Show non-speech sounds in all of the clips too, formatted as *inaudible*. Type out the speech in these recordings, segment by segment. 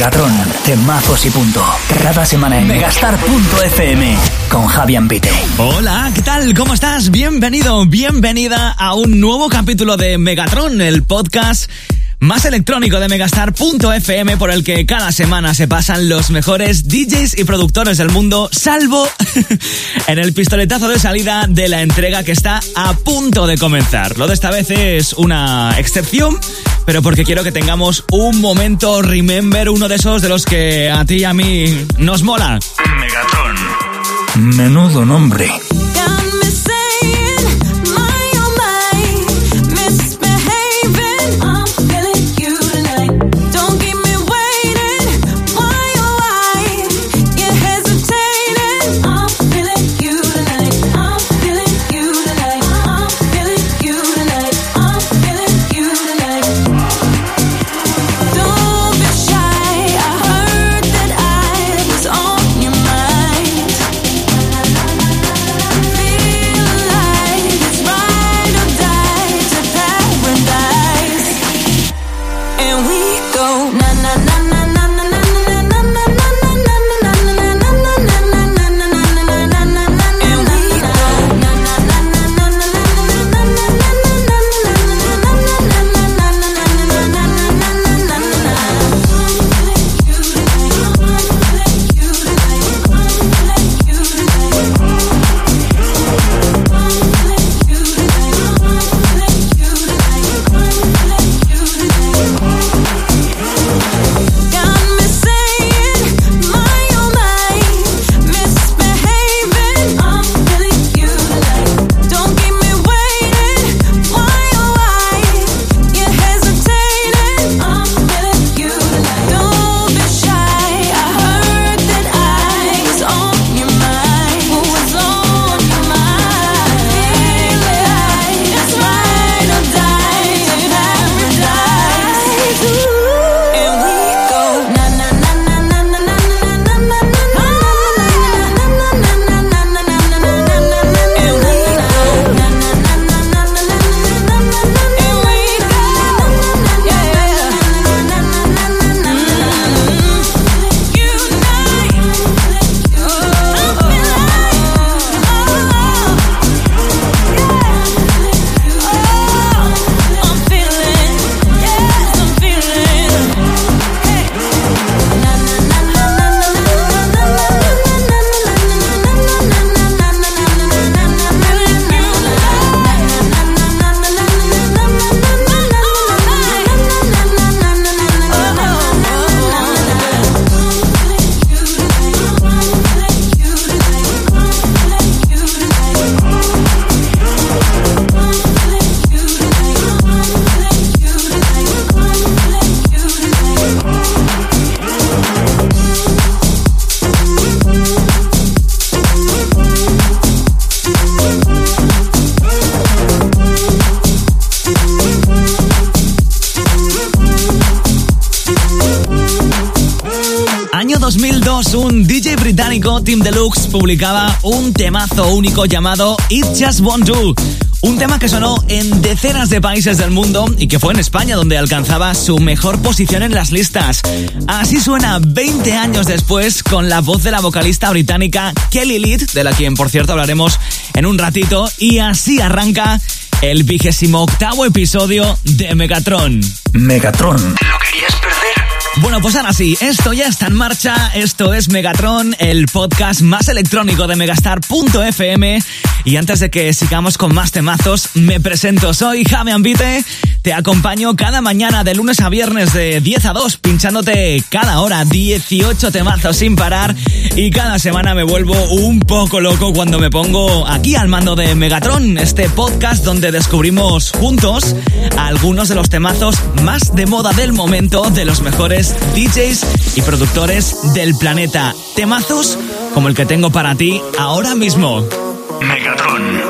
Megatron, temazos y punto. Cada semana en megastar.fm con Javier Pite. Hola, ¿qué tal? ¿Cómo estás? Bienvenido, bienvenida a un nuevo capítulo de Megatron, el podcast más electrónico de Megastar.fm por el que cada semana se pasan los mejores DJs y productores del mundo, salvo *laughs* en el pistoletazo de salida de la entrega que está a punto de comenzar. Lo de esta vez es una excepción, pero porque quiero que tengamos un momento remember, uno de esos de los que a ti y a mí nos mola. Megatron. Menudo nombre. Team Deluxe publicaba un temazo único llamado It Just Won't Do. Un tema que sonó en decenas de países del mundo y que fue en España donde alcanzaba su mejor posición en las listas. Así suena 20 años después con la voz de la vocalista británica Kelly Lead, de la quien por cierto hablaremos en un ratito, y así arranca el vigésimo octavo episodio de Megatron. Megatron. ¿Lo querías perder? Bueno, pues ahora sí, esto ya está en marcha. Esto es Megatron, el podcast más electrónico de Megastar.fm. Y antes de que sigamos con más temazos, me presento. Soy Javi Ambite. Te acompaño cada mañana de lunes a viernes de 10 a 2, pinchándote cada hora 18 temazos sin parar. Y cada semana me vuelvo un poco loco cuando me pongo aquí al mando de Megatron, este podcast donde descubrimos juntos algunos de los temazos más de moda del momento de los mejores DJs y productores del planeta. Temazos como el que tengo para ti ahora mismo. Megatron.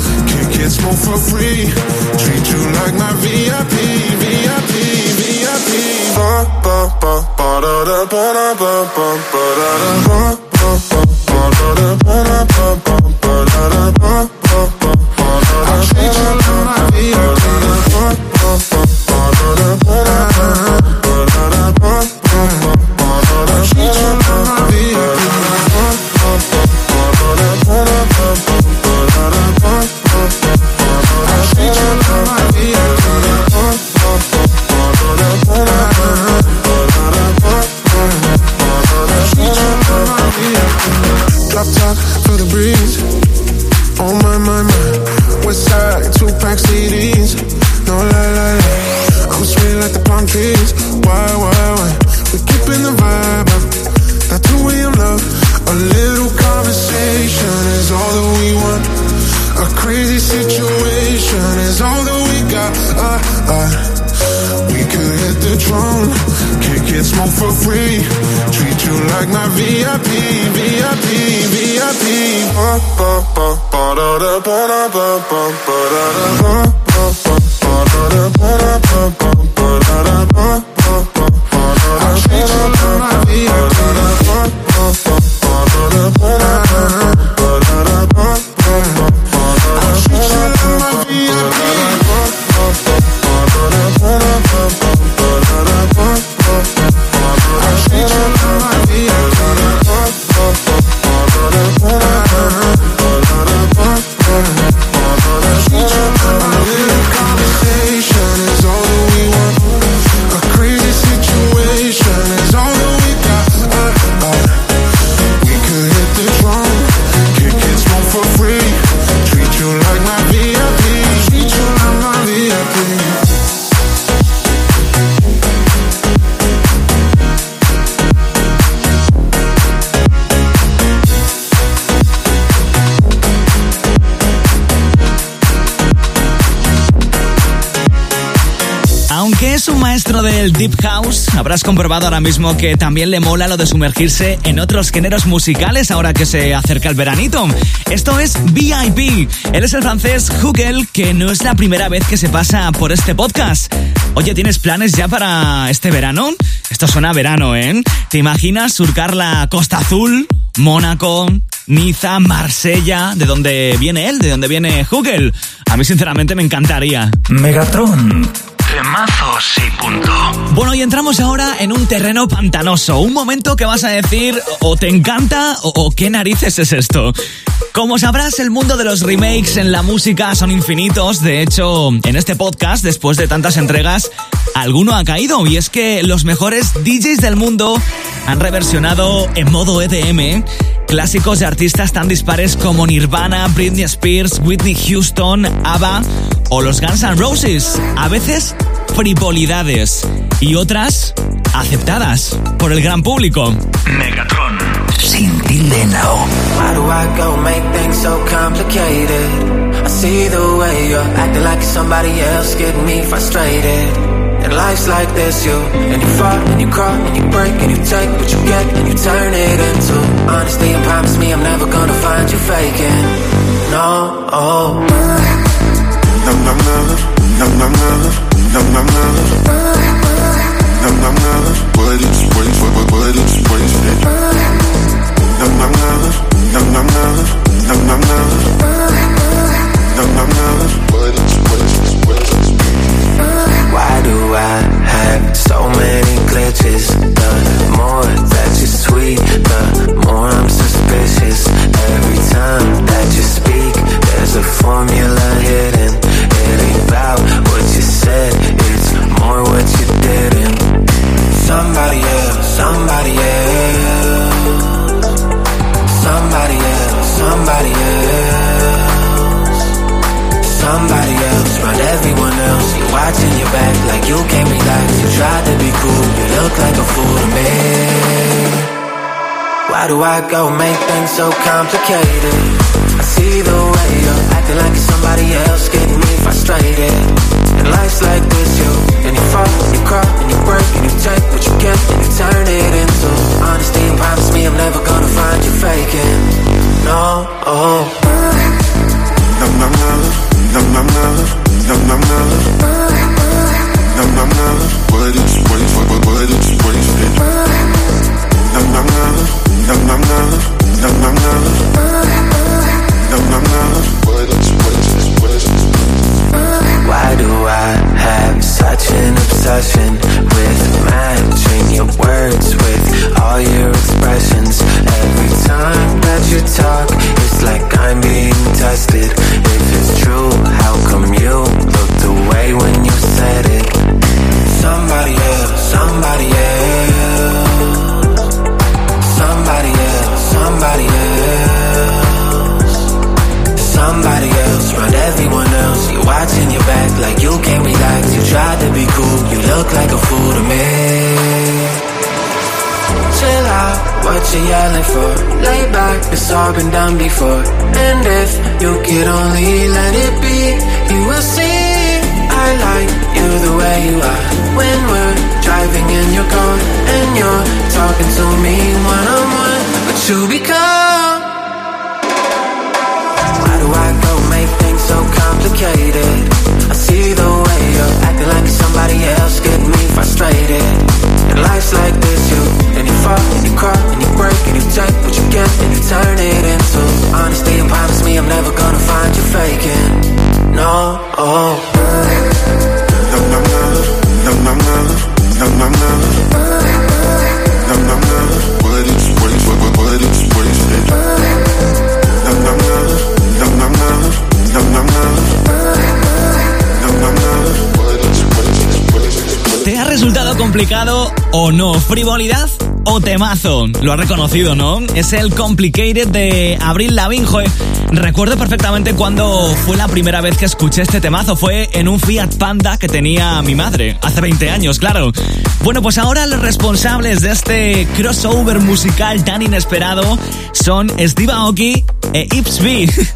for free. Treat you like my VIP, VIP, VIP. Ba ba ba ba da da ba da ba ba ba da da ba ba ba ba da da ba da ba ba ba da da ba kick it, smoke for free. Treat you like my VIP, VIP, VIP. Ba ba ba ba da da ba da ba ba ba da da ba ba ba da da ba da ba del Deep House, habrás comprobado ahora mismo que también le mola lo de sumergirse en otros géneros musicales ahora que se acerca el veranito. Esto es VIP. Él es el francés Hugel, que no es la primera vez que se pasa por este podcast. Oye, ¿tienes planes ya para este verano? Esto suena verano, ¿eh? ¿Te imaginas surcar la Costa Azul, Mónaco, Niza, Marsella, de donde viene él, de donde viene Hugel? A mí sinceramente me encantaría. Megatron. Temazos y punto. Bueno, y entramos ahora en un terreno pantanoso, un momento que vas a decir o te encanta o, o qué narices es esto. Como sabrás, el mundo de los remakes en la música son infinitos. De hecho, en este podcast, después de tantas entregas, alguno ha caído. Y es que los mejores DJs del mundo han reversionado en modo EDM clásicos de artistas tan dispares como Nirvana, Britney Spears, Whitney Houston, ABBA o los Guns N' Roses. A veces frivolidades y otras aceptadas por el gran público. Megatron. Sin tilde now. Why do I go make things so complicated? I see the way you're acting like somebody else, getting me frustrated. And life's like this, you and you fall and you crawl and you break and you take what you get and you turn it into honesty and promise me I'm never gonna find you faking. No, oh. Num num num, num num num, num num num, num num num. What is what is what what what is Why do I have so many glitches? The more that you tweet, the I go make things so complicated? I see the way you're acting like you're somebody else, getting me frustrated. And life's like this, you and you fall, and you cry, and you break, and you take what you get, and you turn it into honesty. And promise me I'm never gonna find you faking. No, oh. You yelling for? Lay back, it's all been done before. And if you could only let it be, you will see. I like you the way you are. When we're driving in your car and you're talking to me one on one, but you become. Why do I go make things so complicated? I see the way you're acting like somebody else, get me frustrated. And life's like this, what you turn it into honesty and promise me I'm never gonna find you faking. No, oh. ¿Te ha resultado complicado o no? ¿Frivolidad o temazo? Lo has reconocido, ¿no? Es el Complicated de Abril Lavigne. Recuerdo perfectamente cuando fue la primera vez que escuché este temazo. Fue en un Fiat Panda que tenía mi madre. Hace 20 años, claro. Bueno, pues ahora los responsables de este crossover musical tan inesperado son Steve Aoki e Ips. *laughs*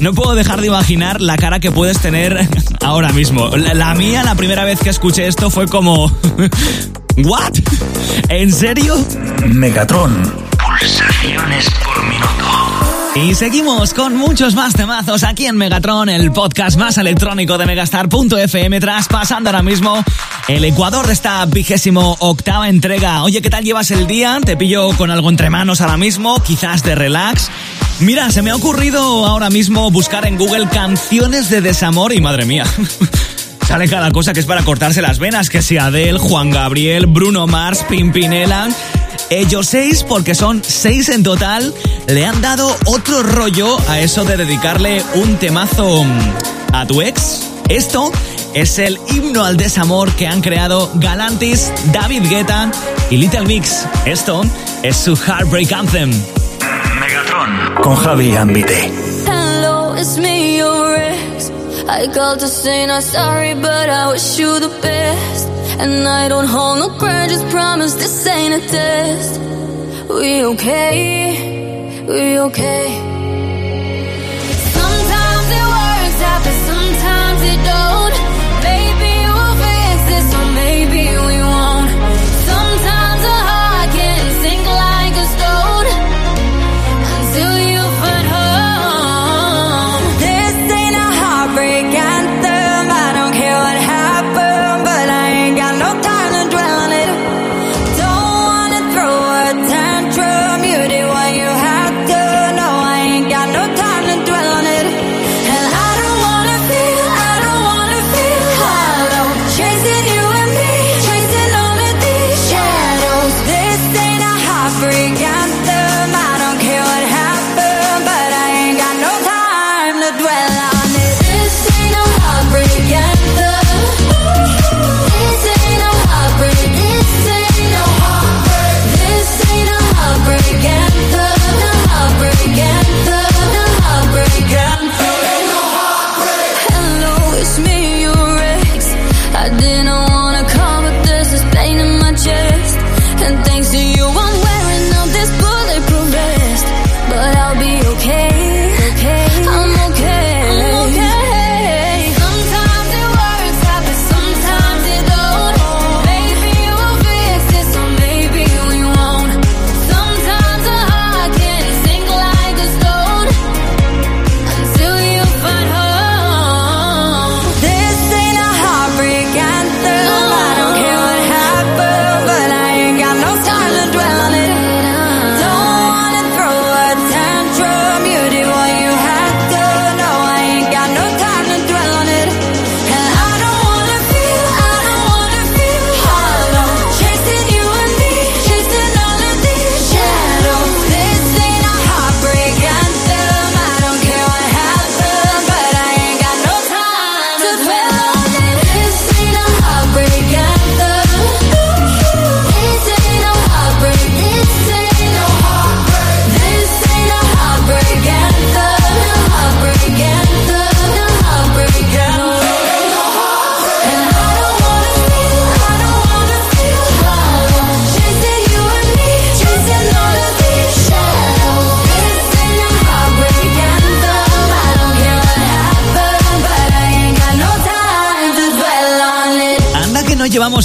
No puedo dejar de imaginar la cara que puedes tener *laughs* ahora mismo. La mía, la primera vez que escuché esto fue como... *laughs* ¿What? ¿En serio? Megatron. Pulsaciones por minuto. Y seguimos con muchos más temazos aquí en Megatron, el podcast más electrónico de Megastar.fm, traspasando ahora mismo el Ecuador de esta vigésimo octava entrega. Oye, ¿qué tal llevas el día? Te pillo con algo entre manos ahora mismo, quizás de relax. Mira, se me ha ocurrido ahora mismo buscar en Google canciones de desamor y madre mía. *laughs* Sale cada cosa que es para cortarse las venas, que sea Adele, Juan Gabriel, Bruno Mars, Pimpinela. Ellos seis, porque son seis en total, le han dado otro rollo a eso de dedicarle un temazo a tu ex. Esto es el himno al desamor que han creado Galantis, David Guetta y Little Mix. Esto es su Heartbreak Anthem. Megatron. Con Javi Ambite. Hello, it's me. I called to say not sorry, but I wish you the best. And I don't hold no grudges, promise this ain't a test. We okay? We okay? Sometimes it works out, but sometimes it don't.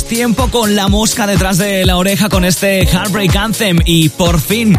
Tiempo con la mosca detrás de la oreja con este Heartbreak Anthem y por fin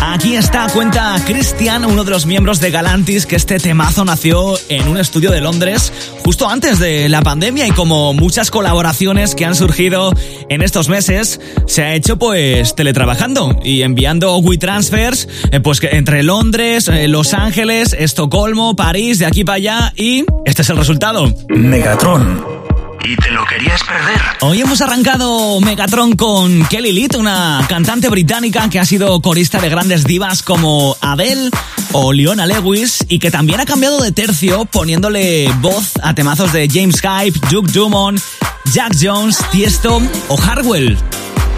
aquí está, cuenta Christian, uno de los miembros de Galantis, que este temazo nació en un estudio de Londres justo antes de la pandemia y como muchas colaboraciones que han surgido en estos meses, se ha hecho pues teletrabajando y enviando WeTransfers eh, pues entre Londres, eh, Los Ángeles, Estocolmo, París, de aquí para allá y este es el resultado. Megatron y te lo querías perder. Hoy hemos arrancado Megatron con Kelly Litt, una cantante británica que ha sido corista de grandes divas como Adele o Leona Lewis y que también ha cambiado de tercio poniéndole voz a temazos de James Hype, Duke Dumont, Jack Jones, Tiesto o Harwell.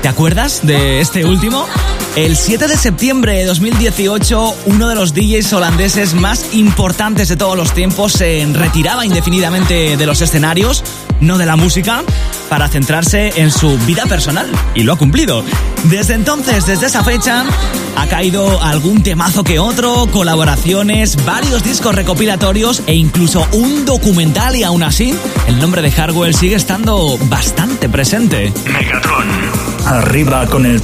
¿Te acuerdas de este último? El 7 de septiembre de 2018, uno de los DJs holandeses más importantes de todos los tiempos se retiraba indefinidamente de los escenarios, no de la música, para centrarse en su vida personal. Y lo ha cumplido. Desde entonces, desde esa fecha, ha caído algún temazo que otro, colaboraciones, varios discos recopilatorios e incluso un documental y aún así, el nombre de Hardwell sigue estando bastante presente. Megatron. Arriba con el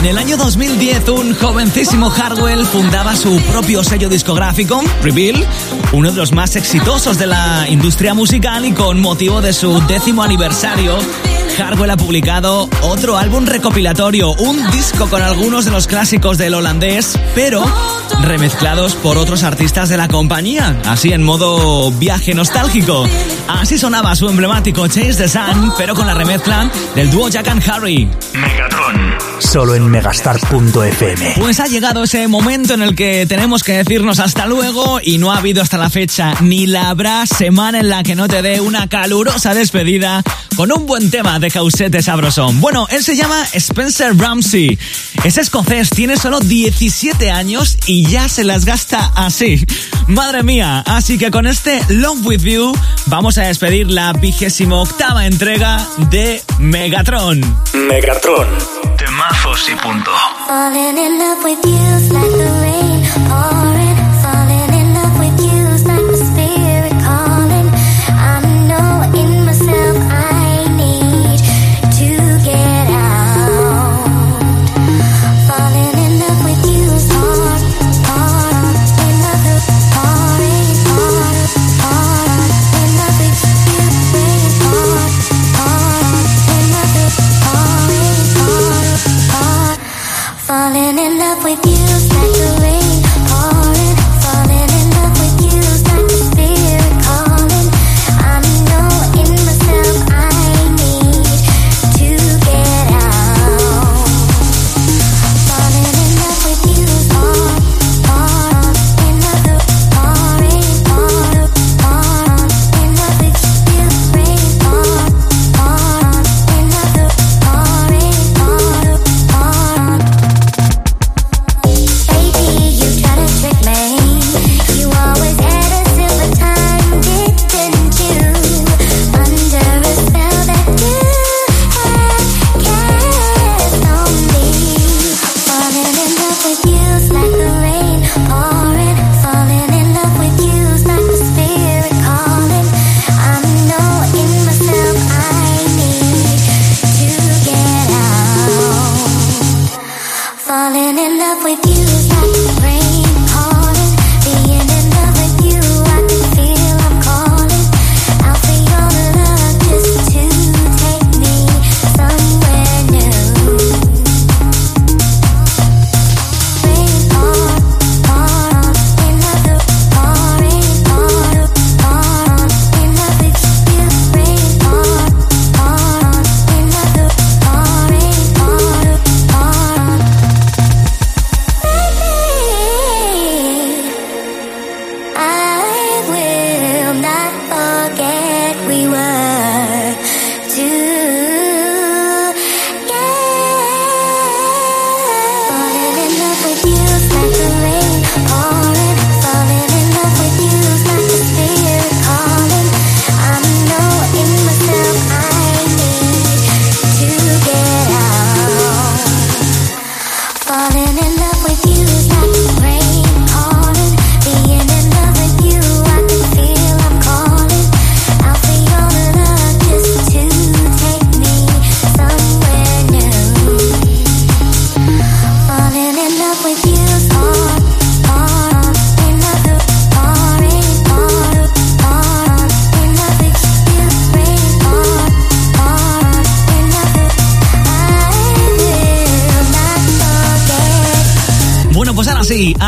tiro liro. jovencísimo Hardwell fundaba su propio sello discográfico, Reveal, uno de los más exitosos de la industria musical y con motivo de su décimo aniversario, Hardwell ha publicado otro álbum recopilatorio, un disco con algunos de los clásicos del holandés, pero remezclados por otros artistas de la compañía, así en modo viaje nostálgico. Así sonaba su emblemático Chase the Sun, pero con la remezcla del dúo Jack and Harry. Megatron. Solo en megastar.fm. Pues ha llegado ese momento en el que tenemos que decirnos hasta luego y no ha habido hasta la fecha ni la habrá semana en la que no te dé una calurosa despedida con un buen tema de causete sabrosón. Bueno, él se llama Spencer Ramsey. Es escocés, tiene solo 17 años y ya se las gasta así. Madre mía, así que con este Love With You vamos a despedir la vigésimo octava entrega de Megatron. Megatron. Temazos y punto. with you.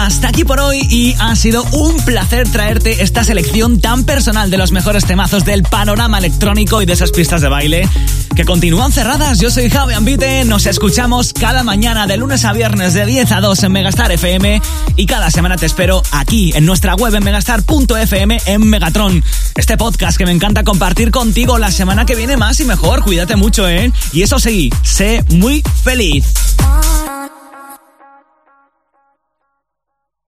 Hasta aquí por hoy y ha sido un placer traerte esta selección tan personal de los mejores temazos del panorama electrónico y de esas pistas de baile que continúan cerradas. Yo soy Javi Ambite, nos escuchamos cada mañana de lunes a viernes de 10 a 2 en Megastar FM y cada semana te espero aquí en nuestra web en megastar.fm en Megatron. Este podcast que me encanta compartir contigo la semana que viene más y mejor. Cuídate mucho, ¿eh? Y eso sí, sé muy feliz.